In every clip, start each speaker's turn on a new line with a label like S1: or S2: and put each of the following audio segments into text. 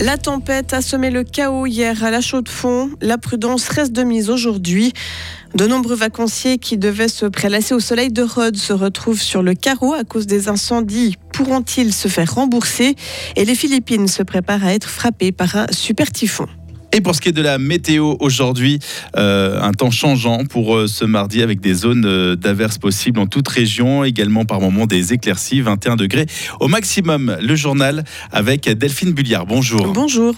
S1: La tempête a semé le chaos hier à la Chaux-de-Fonds. La prudence reste de mise aujourd'hui. De nombreux vacanciers qui devaient se prélasser au soleil de Rhodes se retrouvent sur le carreau à cause des incendies. Pourront-ils se faire rembourser? Et les Philippines se préparent à être frappées par un super typhon.
S2: Et pour ce qui est de la météo aujourd'hui, euh, un temps changeant pour euh, ce mardi avec des zones euh, d'averses possibles en toute région, également par moments des éclaircies, 21 degrés au maximum. Le journal avec Delphine Bulliard. Bonjour.
S1: Bonjour.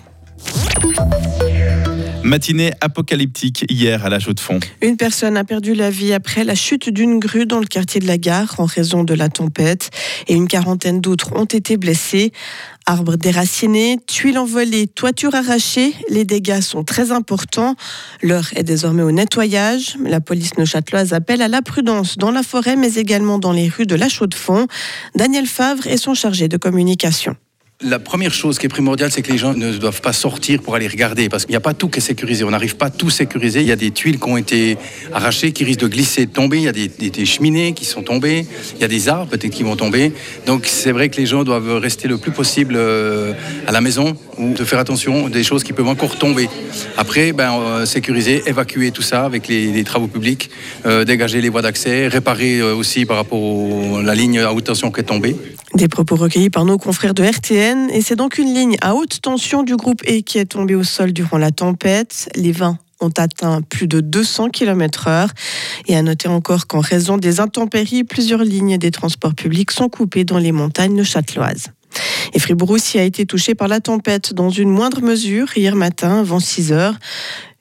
S2: Matinée apocalyptique hier à la Chaux-de-Fonds.
S1: Une personne a perdu la vie après la chute d'une grue dans le quartier de la gare en raison de la tempête et une quarantaine d'autres ont été blessés. Arbres déracinés, tuiles envolées, toitures arrachées, les dégâts sont très importants. L'heure est désormais au nettoyage. La police neuchâteloise appelle à la prudence dans la forêt mais également dans les rues de la Chaux-de-Fonds. Daniel Favre est son chargé de communication.
S3: La première chose qui est primordiale, c'est que les gens ne doivent pas sortir pour aller regarder, parce qu'il n'y a pas tout qui est sécurisé. On n'arrive pas à tout sécuriser. Il y a des tuiles qui ont été arrachées, qui risquent de glisser, de tomber. Il y a des, cheminées qui sont tombées. Il y a des arbres peut-être qui vont tomber. Donc c'est vrai que les gens doivent rester le plus possible euh, à la maison ou de faire attention des choses qui peuvent encore tomber. Après, ben, euh, sécuriser, évacuer tout ça avec les, travaux publics, euh, dégager les voies d'accès, réparer aussi par rapport à la ligne à haute tension qui est tombée.
S1: Des propos recueillis par nos confrères de RTN. Et c'est donc une ligne à haute tension du groupe E qui est tombée au sol durant la tempête. Les vents ont atteint plus de 200 km/h. Et à noter encore qu'en raison des intempéries, plusieurs lignes des transports publics sont coupées dans les montagnes châteloises. Et Fribourg aussi a été touché par la tempête dans une moindre mesure hier matin avant 6 heures.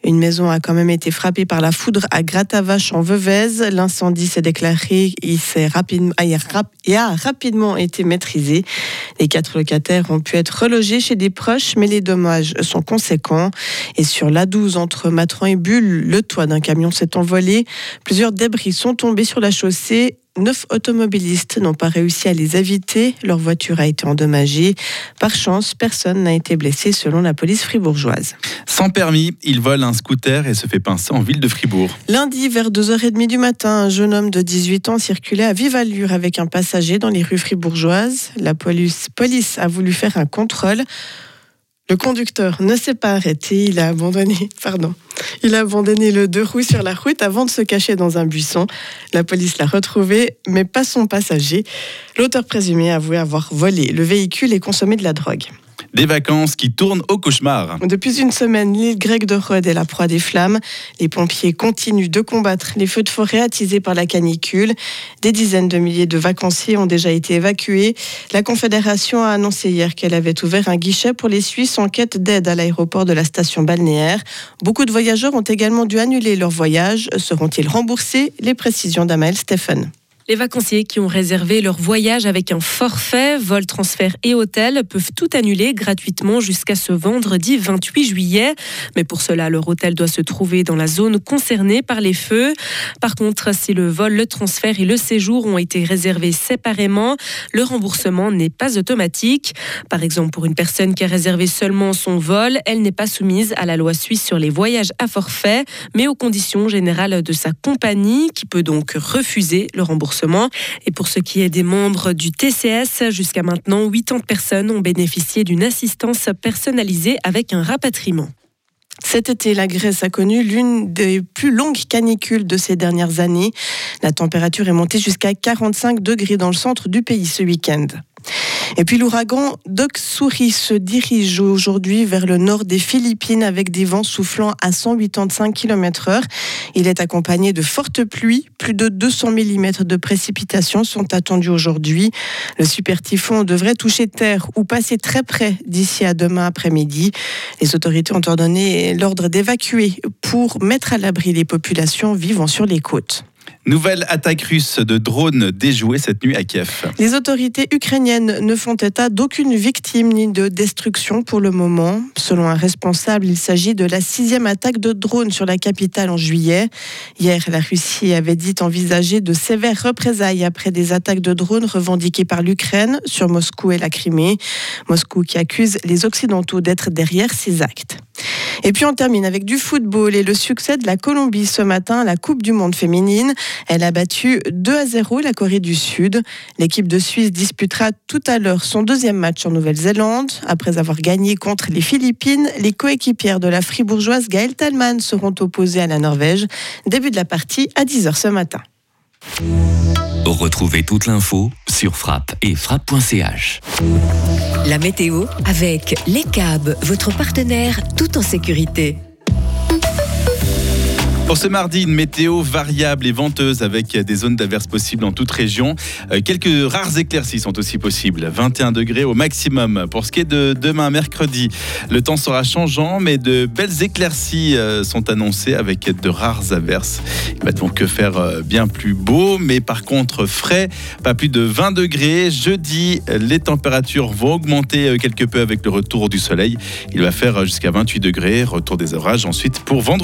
S1: Une maison a quand même été frappée par la foudre à Gratavache en Veuvez. L'incendie s'est déclaré et, rapidement, et a rapidement été maîtrisé. Les quatre locataires ont pu être relogés chez des proches, mais les dommages sont conséquents. Et sur l'A12 entre Matran et Bulle, le toit d'un camion s'est envolé. Plusieurs débris sont tombés sur la chaussée Neuf automobilistes n'ont pas réussi à les éviter. Leur voiture a été endommagée. Par chance, personne n'a été blessé selon la police fribourgeoise.
S2: Sans permis, il vole un scooter et se fait pincer en ville de Fribourg.
S1: Lundi, vers 2h30 du matin, un jeune homme de 18 ans circulait à vive allure avec un passager dans les rues fribourgeoises. La police, police a voulu faire un contrôle. Le conducteur ne s'est pas arrêté, il a abandonné, pardon, il a abandonné le deux roues sur la route avant de se cacher dans un buisson. La police l'a retrouvé, mais pas son passager. L'auteur présumé a avoué avoir volé le véhicule et consommé de la drogue.
S2: Des vacances qui tournent au cauchemar.
S1: Depuis une semaine, l'île grecque de Rhodes est la proie des flammes. Les pompiers continuent de combattre les feux de forêt attisés par la canicule. Des dizaines de milliers de vacanciers ont déjà été évacués. La Confédération a annoncé hier qu'elle avait ouvert un guichet pour les Suisses en quête d'aide à l'aéroport de la station balnéaire. Beaucoup de voyageurs ont également dû annuler leur voyage. Seront-ils remboursés? Les précisions d'Amael Stéphane.
S4: Les vacanciers qui ont réservé leur voyage avec un forfait, vol, transfert et hôtel peuvent tout annuler gratuitement jusqu'à ce vendredi 28 juillet. Mais pour cela, leur hôtel doit se trouver dans la zone concernée par les feux. Par contre, si le vol, le transfert et le séjour ont été réservés séparément, le remboursement n'est pas automatique. Par exemple, pour une personne qui a réservé seulement son vol, elle n'est pas soumise à la loi suisse sur les voyages à forfait, mais aux conditions générales de sa compagnie, qui peut donc refuser le remboursement. Et pour ce qui est des membres du TCS, jusqu'à maintenant, 80 personnes ont bénéficié d'une assistance personnalisée avec un rapatriement.
S1: Cet été, la Grèce a connu l'une des plus longues canicules de ces dernières années. La température est montée jusqu'à 45 degrés dans le centre du pays ce week-end. Et puis l'ouragan Doksuri se dirige aujourd'hui vers le nord des Philippines avec des vents soufflant à 185 km/h. Il est accompagné de fortes pluies. Plus de 200 mm de précipitations sont attendues aujourd'hui. Le super typhon devrait toucher terre ou passer très près d'ici à demain après-midi. Les autorités ont ordonné l'ordre d'évacuer pour mettre à l'abri les populations vivant sur les côtes.
S2: Nouvelle attaque russe de drones déjouée cette nuit à Kiev.
S1: Les autorités ukrainiennes ne font état d'aucune victime ni de destruction pour le moment. Selon un responsable, il s'agit de la sixième attaque de drones sur la capitale en juillet. Hier, la Russie avait dit envisager de sévères représailles après des attaques de drones revendiquées par l'Ukraine sur Moscou et la Crimée. Moscou qui accuse les Occidentaux d'être derrière ces actes. Et puis on termine avec du football et le succès de la Colombie ce matin à la Coupe du Monde féminine. Elle a battu 2 à 0 la Corée du Sud. L'équipe de Suisse disputera tout à l'heure son deuxième match en Nouvelle-Zélande. Après avoir gagné contre les Philippines, les coéquipières de la fribourgeoise Gaëlle Talman seront opposées à la Norvège. Début de la partie à 10h ce matin.
S5: Retrouvez toute l'info sur frappe et frappe.ch.
S6: La météo avec Les câbles, votre partenaire tout en sécurité.
S2: Pour ce mardi, une météo variable et venteuse avec des zones d'averses possibles en toute région. Euh, quelques rares éclaircies sont aussi possibles. 21 degrés au maximum. Pour ce qui est de demain, mercredi, le temps sera changeant, mais de belles éclaircies euh, sont annoncées avec de rares averses. Il va donc faire euh, bien plus beau, mais par contre frais, pas plus de 20 degrés. Jeudi, les températures vont augmenter quelque peu avec le retour du soleil. Il va faire jusqu'à 28 degrés. Retour des orages ensuite pour vendredi.